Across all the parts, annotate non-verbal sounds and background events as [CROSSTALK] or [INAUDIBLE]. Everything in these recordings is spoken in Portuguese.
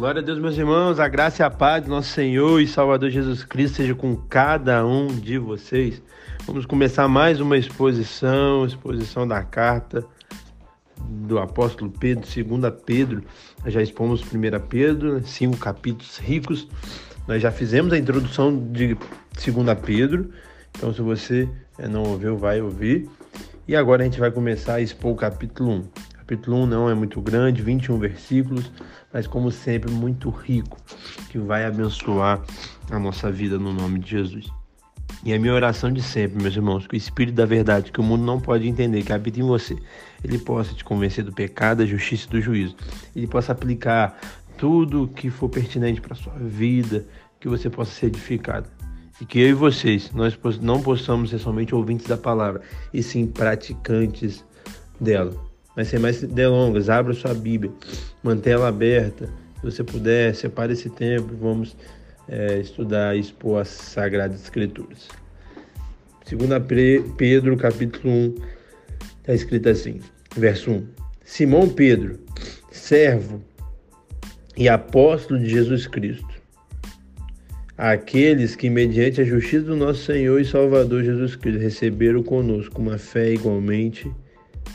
Glória a Deus, meus irmãos, a graça e a paz do nosso Senhor e Salvador Jesus Cristo seja com cada um de vocês. Vamos começar mais uma exposição, exposição da carta do apóstolo Pedro, 2 Pedro. Nós já expomos 1 Pedro, né, cinco capítulos ricos. Nós já fizemos a introdução de 2 Pedro, então se você eh, não ouviu, vai ouvir. E agora a gente vai começar a expor o capítulo 1 capítulo 1 não é muito grande, 21 versículos, mas como sempre muito rico, que vai abençoar a nossa vida no nome de Jesus. E a minha oração de sempre, meus irmãos, que o Espírito da verdade, que o mundo não pode entender, que habita em você, ele possa te convencer do pecado, da justiça e do juízo. Ele possa aplicar tudo que for pertinente para a sua vida, que você possa ser edificado. E que eu e vocês, nós não possamos ser somente ouvintes da palavra, e sim praticantes dela. Mas sem mais delongas, abra sua Bíblia, mantenha ela aberta. Se você puder, separe esse tempo, vamos é, estudar e expor as Sagradas Escrituras. Segunda Pedro, capítulo 1, está escrito assim, verso 1. Simão Pedro, servo e apóstolo de Jesus Cristo, aqueles que, mediante a justiça do nosso Senhor e Salvador Jesus Cristo, receberam conosco uma fé igualmente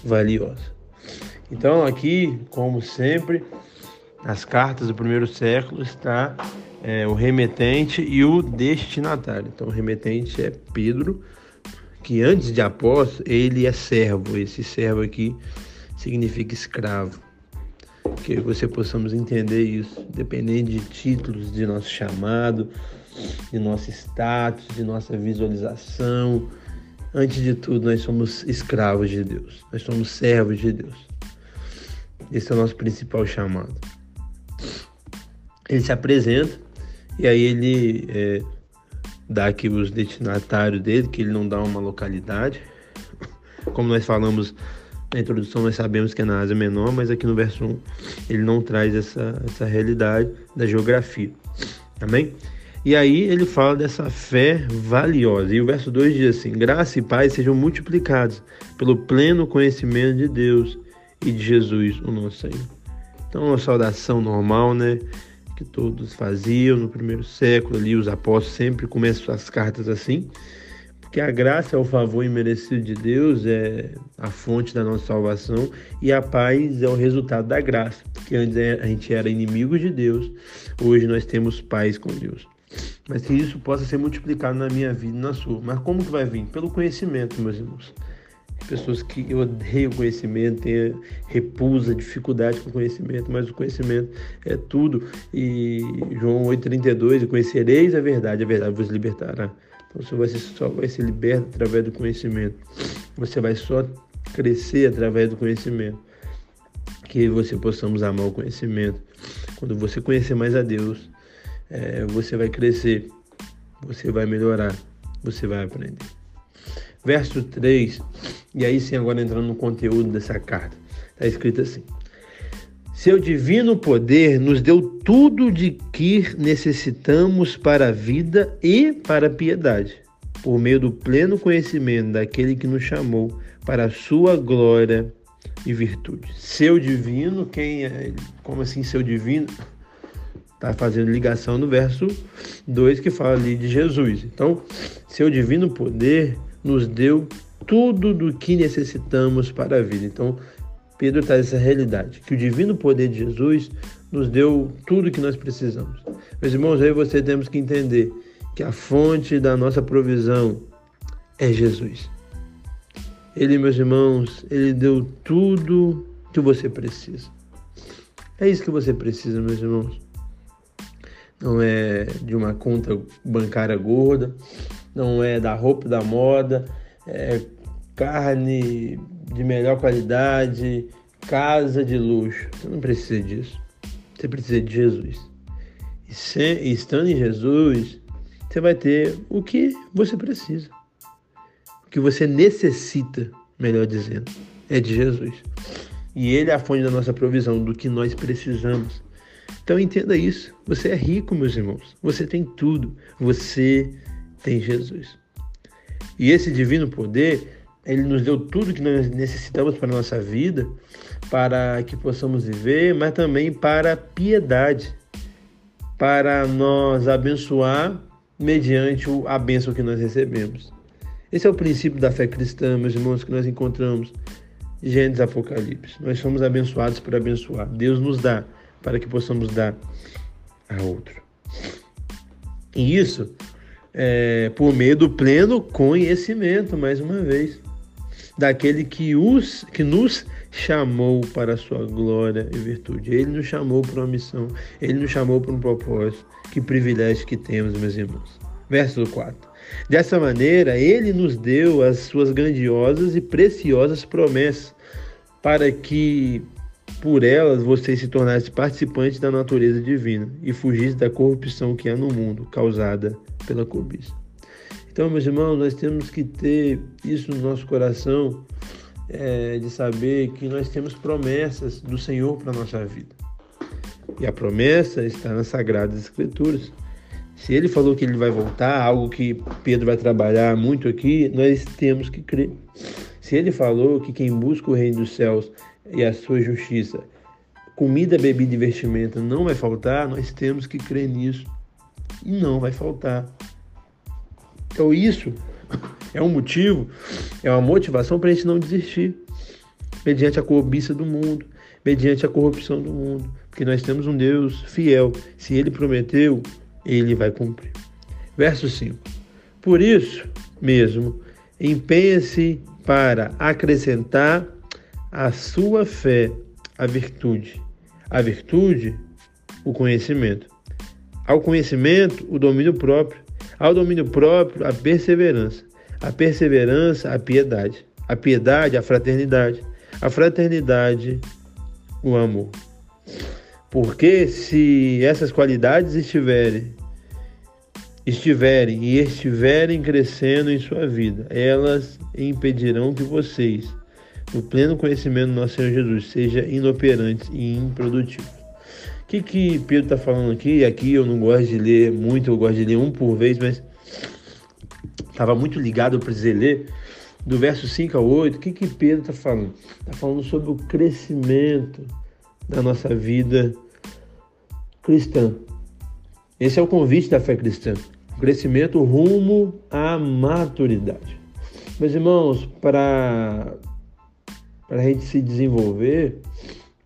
valiosa. Então, aqui, como sempre, nas cartas do primeiro século está é, o remetente e o destinatário. Então, o remetente é Pedro, que antes de apóstolo, ele é servo. Esse servo aqui significa escravo. Que você possamos entender isso, dependendo de títulos, de nosso chamado, de nosso status, de nossa visualização. Antes de tudo, nós somos escravos de Deus, nós somos servos de Deus. Esse é o nosso principal chamado. Ele se apresenta e aí ele é, dá aqui os destinatários dele, que ele não dá uma localidade. Como nós falamos na introdução, nós sabemos que é na Ásia Menor, mas aqui no verso 1 ele não traz essa, essa realidade da geografia. Amém? E aí ele fala dessa fé valiosa. E o verso 2 diz assim: Graça e paz sejam multiplicados pelo pleno conhecimento de Deus e de Jesus, o nosso Senhor. Então, uma saudação normal, né? Que todos faziam no primeiro século ali, os apóstolos sempre começam as cartas assim, porque a graça é o favor imerecido de Deus, é a fonte da nossa salvação, e a paz é o resultado da graça, porque antes a gente era inimigo de Deus, hoje nós temos paz com Deus. Mas que isso possa ser multiplicado na minha vida e na sua. Mas como que vai vir? Pelo conhecimento, meus irmãos pessoas que odeiam conhecimento, têm repusa, dificuldade com conhecimento, mas o conhecimento é tudo. E João 8,32, e conhecereis a verdade, a verdade vos libertará. Então você vai ser, só vai ser liberto através do conhecimento. Você vai só crescer através do conhecimento. Que você possamos amar o conhecimento. Quando você conhecer mais a Deus, é, você vai crescer, você vai melhorar, você vai aprender. Verso 3 e aí sim, agora entrando no conteúdo dessa carta, está escrito assim: Seu divino poder nos deu tudo de que necessitamos para a vida e para a piedade, por meio do pleno conhecimento daquele que nos chamou para a sua glória e virtude. Seu divino, quem é? Como assim, seu divino? Está fazendo ligação no verso 2 que fala ali de Jesus. Então, seu divino poder nos deu tudo do que necessitamos para a vida. Então, Pedro traz essa realidade, que o divino poder de Jesus nos deu tudo que nós precisamos. Meus irmãos, aí você temos que entender que a fonte da nossa provisão é Jesus. Ele, meus irmãos, ele deu tudo que você precisa. É isso que você precisa, meus irmãos. Não é de uma conta bancária gorda, não é da roupa da moda, é carne de melhor qualidade, casa de luxo. Você não precisa disso. Você precisa de Jesus. E, se, estando em Jesus, você vai ter o que você precisa. O que você necessita, melhor dizendo, é de Jesus. E Ele é a fonte da nossa provisão, do que nós precisamos. Então entenda isso. Você é rico, meus irmãos. Você tem tudo. Você tem Jesus. E esse divino poder ele nos deu tudo que nós necessitamos para a nossa vida, para que possamos viver, mas também para a piedade. para nós abençoar mediante a bênção que nós recebemos. Esse é o princípio da fé cristã, meus irmãos, que nós encontramos em Gênesis Apocalipse. Nós somos abençoados por abençoar. Deus nos dá para que possamos dar a outro. E isso é, por meio do pleno conhecimento, mais uma vez, daquele que, os, que nos chamou para a sua glória e virtude. Ele nos chamou para uma missão, ele nos chamou para um propósito. Que privilégio que temos, meus irmãos. Verso 4. Dessa maneira, ele nos deu as suas grandiosas e preciosas promessas, para que por elas vocês se tornassem participantes da natureza divina e fugissem da corrupção que há no mundo, causada pela cobiça. Então, meus irmãos, nós temos que ter isso no nosso coração, é, de saber que nós temos promessas do Senhor para a nossa vida. E a promessa está nas Sagradas Escrituras. Se ele falou que ele vai voltar, algo que Pedro vai trabalhar muito aqui, nós temos que crer. Se ele falou que quem busca o reino dos céus e a sua justiça, comida, bebida e vestimenta não vai faltar, nós temos que crer nisso. E não vai faltar. Então isso é um motivo, é uma motivação para a gente não desistir, mediante a cobiça do mundo, mediante a corrupção do mundo, porque nós temos um Deus fiel. Se ele prometeu, ele vai cumprir. Verso 5. Por isso mesmo, empenha-se para acrescentar à sua fé a virtude, a virtude, o conhecimento, ao conhecimento, o domínio próprio, ao domínio próprio, a perseverança, a perseverança, a piedade, a piedade, a fraternidade, a fraternidade, o amor. Porque se essas qualidades estiverem estiverem e estiverem crescendo em sua vida, elas impedirão que vocês, no pleno conhecimento do nosso Senhor Jesus, sejam inoperantes e improdutivos. O que, que Pedro está falando aqui? Aqui eu não gosto de ler muito, eu gosto de ler um por vez, mas estava muito ligado, eu precisei ler. Do verso 5 ao 8, o que, que Pedro está falando? Está falando sobre o crescimento da nossa vida cristã. Esse é o convite da fé cristã. O crescimento rumo à maturidade. Meus irmãos, para, para a gente se desenvolver,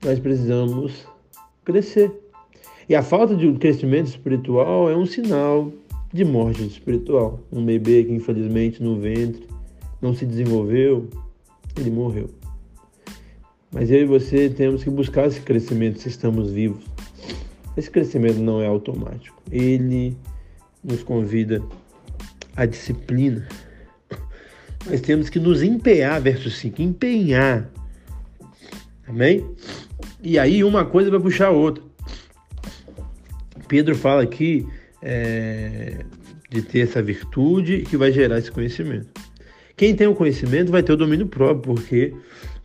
nós precisamos crescer. E a falta de crescimento espiritual é um sinal de morte espiritual. Um bebê que infelizmente no ventre não se desenvolveu, ele morreu. Mas eu e você temos que buscar esse crescimento se estamos vivos. Esse crescimento não é automático. Ele nos convida à disciplina. Nós temos que nos empenhar, verso 5, empenhar. Amém? E aí uma coisa vai puxar a outra. Pedro fala aqui é, de ter essa virtude que vai gerar esse conhecimento. Quem tem o conhecimento vai ter o domínio próprio, porque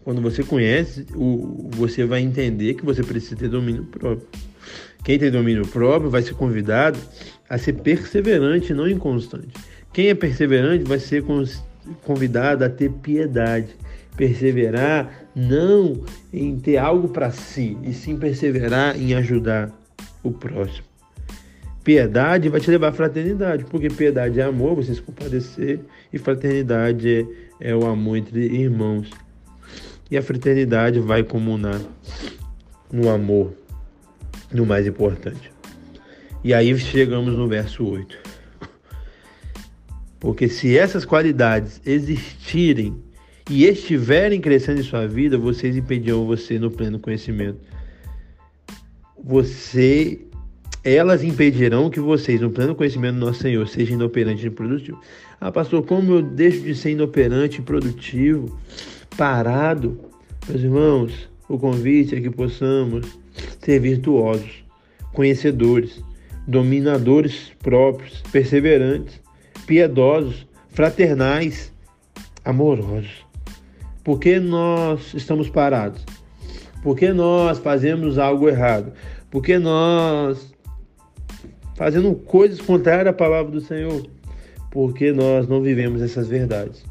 quando você conhece, o, você vai entender que você precisa ter domínio próprio. Quem tem domínio próprio vai ser convidado a ser perseverante, não inconstante. Quem é perseverante vai ser convidado a ter piedade, perseverar não em ter algo para si, e sim perseverar em ajudar o próximo. Piedade vai te levar à fraternidade, porque piedade é amor, você se compadecer, e fraternidade é, é o amor entre irmãos. E a fraternidade vai comunar no amor, no mais importante. E aí chegamos no verso 8. Porque se essas qualidades existirem e estiverem crescendo em sua vida, vocês impedirão você no pleno conhecimento. Você, elas impedirão que vocês, no pleno conhecimento do nosso Senhor, sejam inoperantes e produtivos. Ah, pastor, como eu deixo de ser inoperante e produtivo, parado? Meus irmãos, o convite é que possamos ser virtuosos, conhecedores, dominadores próprios, perseverantes, piedosos, fraternais, amorosos. Por que nós estamos parados? Por que nós fazemos algo errado? Por que nós fazendo coisas contrárias à palavra do Senhor? Porque nós não vivemos essas verdades.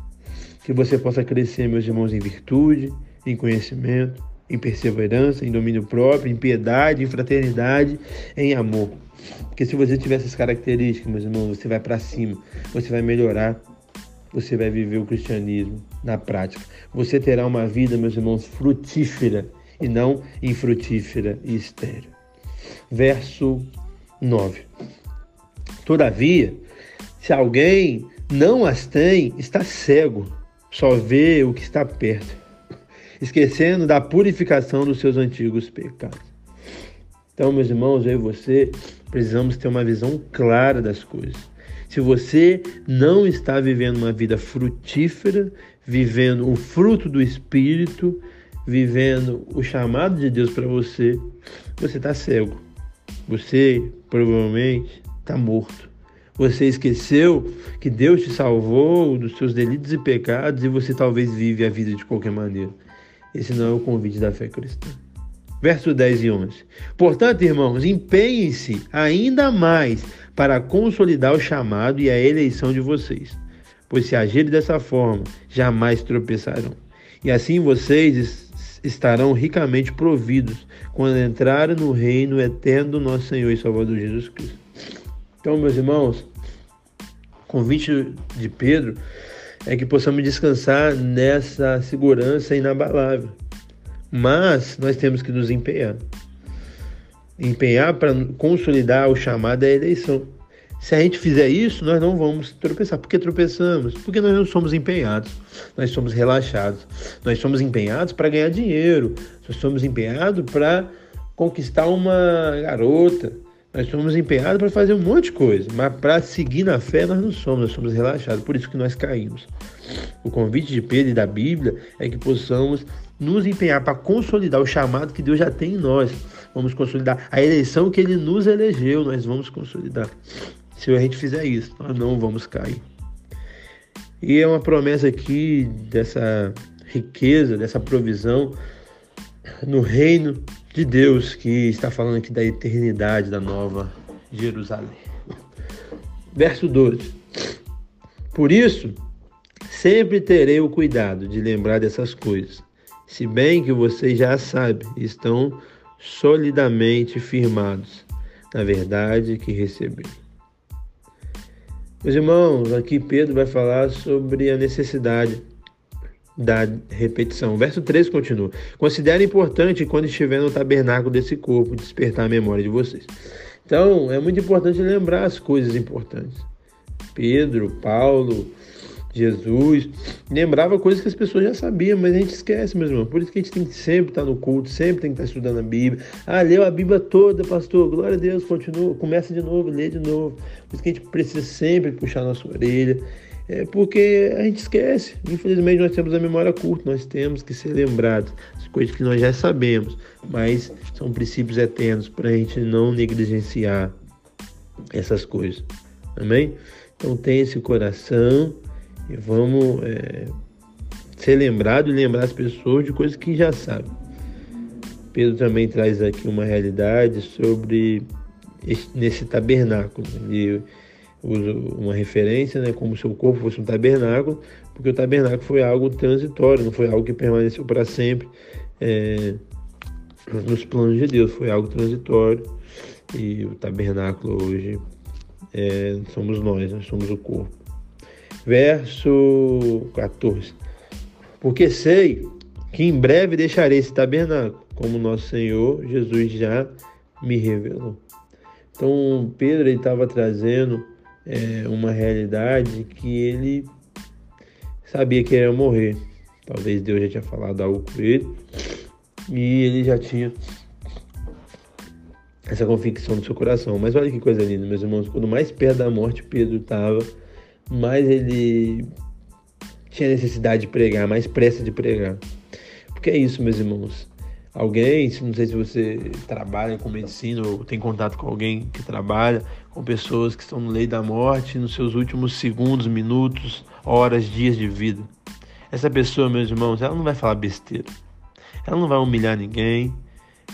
Que você possa crescer, meus irmãos, em virtude, em conhecimento, em perseverança, em domínio próprio, em piedade, em fraternidade, em amor. Porque se você tiver essas características, meus irmãos, você vai para cima, você vai melhorar, você vai viver o cristianismo na prática. Você terá uma vida, meus irmãos, frutífera e não infrutífera e estéril. Verso 9. Todavia, se alguém não as tem, está cego, só vê o que está perto, esquecendo da purificação dos seus antigos pecados. Então, meus irmãos, eu e você precisamos ter uma visão clara das coisas. Se você não está vivendo uma vida frutífera, vivendo o fruto do Espírito, vivendo o chamado de Deus para você, você está cego. Você provavelmente está morto. Você esqueceu que Deus te salvou dos seus delitos e pecados e você talvez vive a vida de qualquer maneira. Esse não é o convite da fé cristã. Verso 10 e 11. Portanto, irmãos, empenhem-se ainda mais para consolidar o chamado e a eleição de vocês, pois se agirem dessa forma, jamais tropeçarão. E assim vocês estarão ricamente providos quando entrarem no reino eterno do nosso Senhor e Salvador Jesus Cristo. Então, meus irmãos, convite de Pedro é que possamos descansar nessa segurança inabalável. Mas nós temos que nos empenhar. Empenhar para consolidar o chamado à eleição. Se a gente fizer isso, nós não vamos tropeçar. Por que tropeçamos? Porque nós não somos empenhados, nós somos relaxados. Nós somos empenhados para ganhar dinheiro, nós somos empenhados para conquistar uma garota, nós somos empenhados para fazer um monte de coisa, mas para seguir na fé nós não somos, nós somos relaxados, por isso que nós caímos. O convite de Pedro e da Bíblia é que possamos nos empenhar para consolidar o chamado que Deus já tem em nós. Vamos consolidar a eleição que Ele nos elegeu, nós vamos consolidar. Se a gente fizer isso, nós não vamos cair. E é uma promessa aqui dessa riqueza, dessa provisão no reino de Deus que está falando aqui da eternidade da nova Jerusalém. Verso 12. Por isso, sempre terei o cuidado de lembrar dessas coisas, se bem que vocês já sabem, estão solidamente firmados na verdade que receberam. Meus irmãos, aqui Pedro vai falar sobre a necessidade da repetição. Verso 13 continua. Considere importante quando estiver no tabernáculo desse corpo despertar a memória de vocês. Então, é muito importante lembrar as coisas importantes. Pedro, Paulo, Jesus, lembrava coisas que as pessoas já sabiam, mas a gente esquece, meus irmãos. Por isso que a gente tem que sempre estar no culto, sempre tem que estar estudando a Bíblia. Ah, leu a Bíblia toda, pastor, glória a Deus, continua, começa de novo, lê de novo. Por isso que a gente precisa sempre puxar nossa orelha é porque a gente esquece. Infelizmente, nós temos a memória curta, nós temos que ser lembrados das coisas que nós já sabemos, mas são princípios eternos para a gente não negligenciar essas coisas. Amém? Então, tenha esse coração e vamos é, ser lembrado e lembrar as pessoas de coisas que já sabem. Pedro também traz aqui uma realidade sobre esse, nesse tabernáculo. Ele, uso uma referência, né, como se o corpo fosse um tabernáculo, porque o tabernáculo foi algo transitório, não foi algo que permaneceu para sempre é, nos planos de Deus, foi algo transitório e o tabernáculo hoje é, somos nós, nós somos o corpo. Verso 14: Porque sei que em breve deixarei esse tabernáculo, como nosso Senhor Jesus já me revelou. Então Pedro estava trazendo é, uma realidade que ele sabia que ia morrer. Talvez Deus já tinha falado algo com ele e ele já tinha essa convicção no seu coração. Mas olha que coisa linda, meus irmãos. Quando mais perto da morte Pedro estava, mais ele tinha necessidade de pregar, mais pressa de pregar. Porque é isso, meus irmãos. Alguém, não sei se você trabalha com medicina ou tem contato com alguém que trabalha com pessoas que estão no leito da morte nos seus últimos segundos, minutos, horas, dias de vida. Essa pessoa, meus irmãos, ela não vai falar besteira. Ela não vai humilhar ninguém,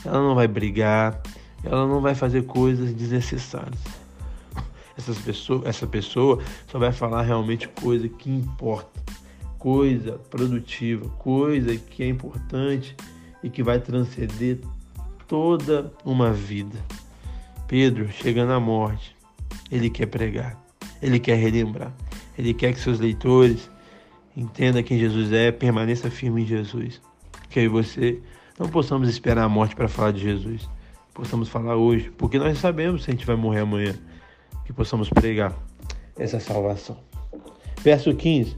ela não vai brigar, ela não vai fazer coisas desnecessárias. Essas pessoas, essa pessoa só vai falar realmente coisa que importa, coisa produtiva, coisa que é importante e que vai transcender toda uma vida. Pedro, chegando à morte, ele quer pregar, ele quer relembrar, ele quer que seus leitores entendam quem Jesus é, permaneça firme em Jesus. Que eu e você não possamos esperar a morte para falar de Jesus, possamos falar hoje, porque nós sabemos se a gente vai morrer amanhã, que possamos pregar essa salvação. Verso 15: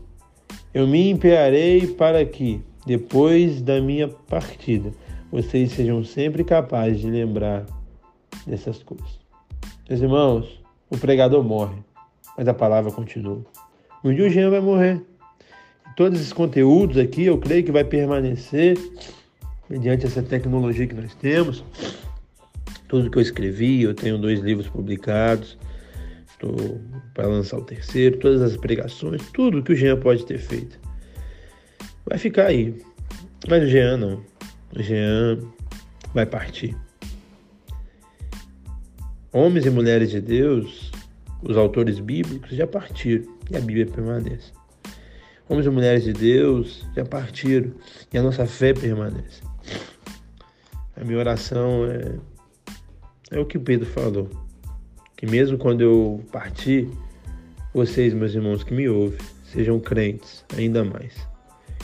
Eu me empenharei para que, depois da minha partida, vocês sejam sempre capazes de lembrar dessas coisas. Meus irmãos, o pregador morre, mas a palavra continua. Um dia o Jean vai morrer. Todos esses conteúdos aqui, eu creio que vai permanecer mediante essa tecnologia que nós temos. Tudo que eu escrevi, eu tenho dois livros publicados, estou para lançar o terceiro, todas as pregações, tudo que o Jean pode ter feito. Vai ficar aí. Mas o Jean não. O Jean vai partir homens e mulheres de Deus, os autores bíblicos, já partiram e a Bíblia permanece. Homens e mulheres de Deus já partiram e a nossa fé permanece. A minha oração é, é o que Pedro falou: que mesmo quando eu partir, vocês, meus irmãos que me ouvem, sejam crentes ainda mais,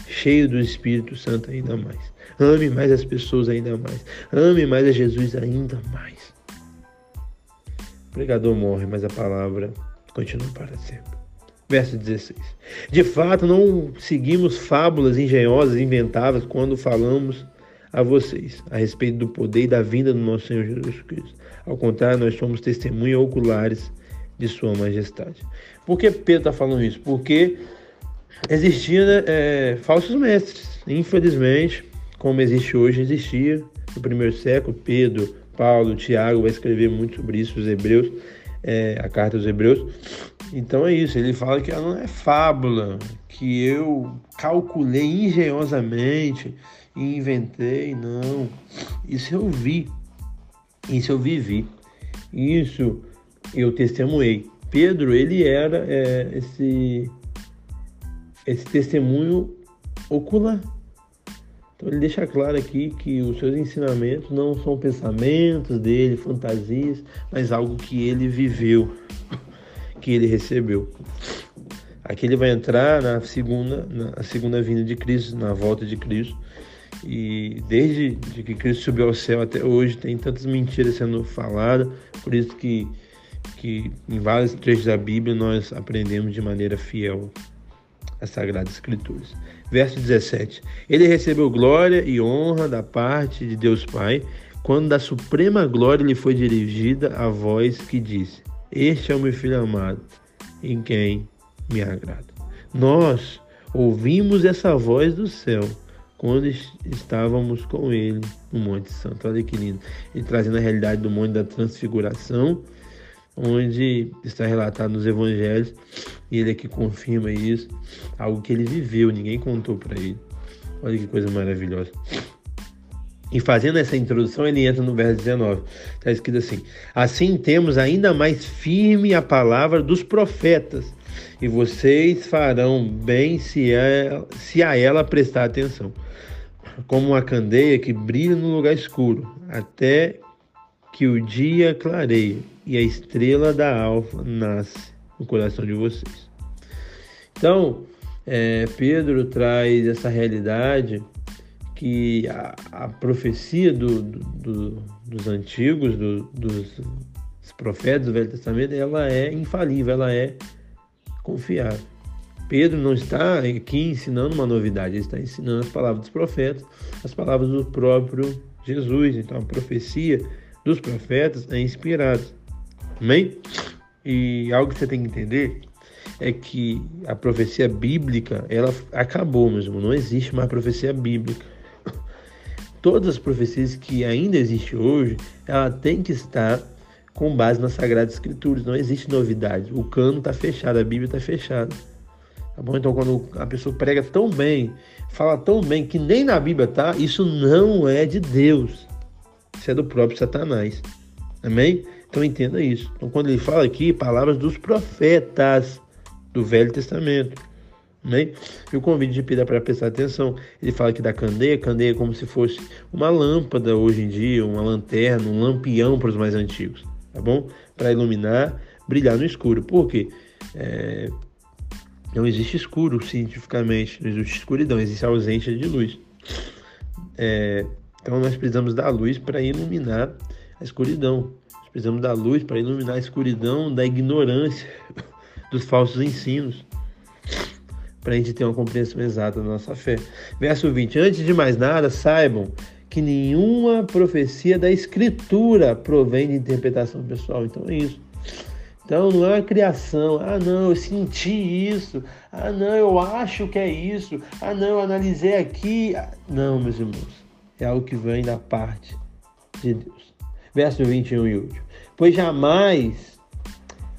cheios do Espírito Santo ainda mais. Ame mais as pessoas ainda mais. Ame mais a Jesus ainda mais pregador morre, mas a palavra continua para sempre. Verso 16. De fato, não seguimos fábulas engenhosas inventadas quando falamos a vocês a respeito do poder e da vinda do nosso Senhor Jesus Cristo. Ao contrário, nós somos testemunhas oculares de Sua Majestade. Por que Pedro está falando isso? Porque existiam né, é, falsos mestres. Infelizmente, como existe hoje, existia no primeiro século. Pedro, Paulo, Tiago vai escrever muito sobre isso, os Hebreus, é, a carta aos Hebreus. Então é isso, ele fala que ela não é fábula, que eu calculei engenhosamente e inventei, não. Isso eu vi, isso eu vivi, isso eu testemunhei. Pedro, ele era é, esse, esse testemunho ocular. Ele deixa claro aqui que os seus ensinamentos não são pensamentos dele, fantasias, mas algo que ele viveu, [LAUGHS] que ele recebeu. Aqui ele vai entrar na segunda, na segunda vinda de Cristo, na volta de Cristo. E desde de que Cristo subiu ao céu até hoje tem tantas mentiras sendo faladas, por isso que, que em vários trechos da Bíblia nós aprendemos de maneira fiel as Sagradas Escrituras. Verso 17: Ele recebeu glória e honra da parte de Deus Pai, quando da suprema glória lhe foi dirigida a voz que disse: Este é o meu filho amado, em quem me agrada. Nós ouvimos essa voz do céu quando estávamos com ele no Monte Santo. Olha que lindo. Ele trazendo a realidade do Monte da Transfiguração onde está relatado nos evangelhos, e ele aqui confirma isso, algo que ele viveu, ninguém contou para ele. Olha que coisa maravilhosa. E fazendo essa introdução, ele entra no verso 19. Está escrito assim: Assim temos ainda mais firme a palavra dos profetas, e vocês farão bem se a, se a ela prestar atenção, como uma candeia que brilha no lugar escuro, até que o dia clareie e a estrela da alfa nasce no coração de vocês. Então, é, Pedro traz essa realidade que a, a profecia do, do, dos antigos, dos profetas do Velho Testamento, ela é infalível, ela é confiável. Pedro não está aqui ensinando uma novidade, ele está ensinando as palavras dos profetas, as palavras do próprio Jesus. Então, a profecia dos profetas é inspirado. Amém? E algo que você tem que entender é que a profecia bíblica, ela acabou mesmo, não existe mais profecia bíblica. Todas as profecias que ainda existem hoje, ela tem que estar com base nas Sagradas Escrituras, não existe novidade. O cano está fechado, a Bíblia está fechada. Tá bom? Então, quando a pessoa prega tão bem, fala tão bem que nem na Bíblia tá, isso não é de Deus. É do próprio Satanás. Amém? Então entenda isso. Então quando ele fala aqui, palavras dos profetas do Velho Testamento. Né? E o convite de Pira para prestar atenção, ele fala que da candeia, candeia é como se fosse uma lâmpada hoje em dia, uma lanterna, um lampião para os mais antigos, tá bom? Para iluminar, brilhar no escuro. Por quê? É... Não existe escuro cientificamente, não existe escuridão, existe ausência de luz. É... Então nós precisamos da luz para iluminar a escuridão. Nós precisamos da luz para iluminar a escuridão da ignorância, [LAUGHS] dos falsos ensinos para a gente ter uma compreensão exata da nossa fé. Verso 20: Antes de mais nada, saibam que nenhuma profecia da Escritura provém de interpretação pessoal. Então é isso. Então não é uma criação. Ah, não, eu senti isso. Ah, não, eu acho que é isso. Ah, não, eu analisei aqui. Não, meus irmãos. É algo que vem da parte de Deus. Verso 21 e último. Pois jamais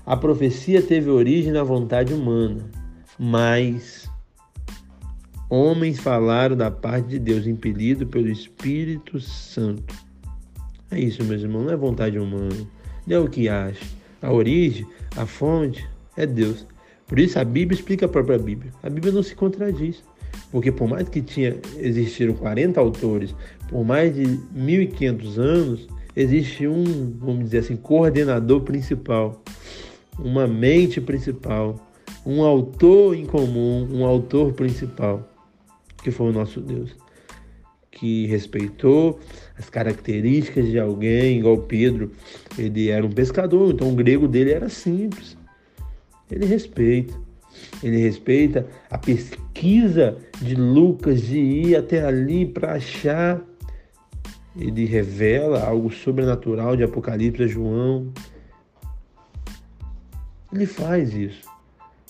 a profecia teve origem na vontade humana mas homens falaram da parte de Deus, impelido pelo Espírito Santo. É isso, meus irmãos, não é vontade humana, não é o que acha. A origem, a fonte é Deus. Por isso a Bíblia explica a própria Bíblia. A Bíblia não se contradiz. Porque por mais que tinha, existiram 40 autores, por mais de 1500 anos, existe um, vamos dizer assim, coordenador principal, uma mente principal, um autor em comum, um autor principal, que foi o nosso Deus, que respeitou as características de alguém, igual Pedro, ele era um pescador, então o grego dele era simples. Ele respeita. Ele respeita a pesquisa de Lucas de ir até ali para achar. Ele revela algo sobrenatural de Apocalipse a João. Ele faz isso.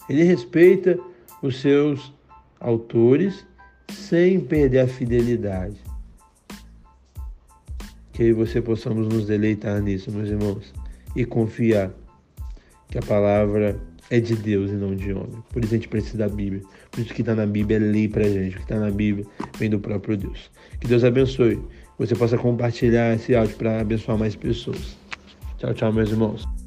Ele respeita os seus autores sem perder a fidelidade. Que você possamos nos deleitar nisso, meus irmãos, e confiar que a palavra é de Deus e não de homem. Por isso a gente precisa da Bíblia. Por isso que está na Bíblia é lei para gente. O que está na Bíblia vem do próprio Deus. Que Deus abençoe. Você possa compartilhar esse áudio para abençoar mais pessoas. Tchau, tchau, meus irmãos.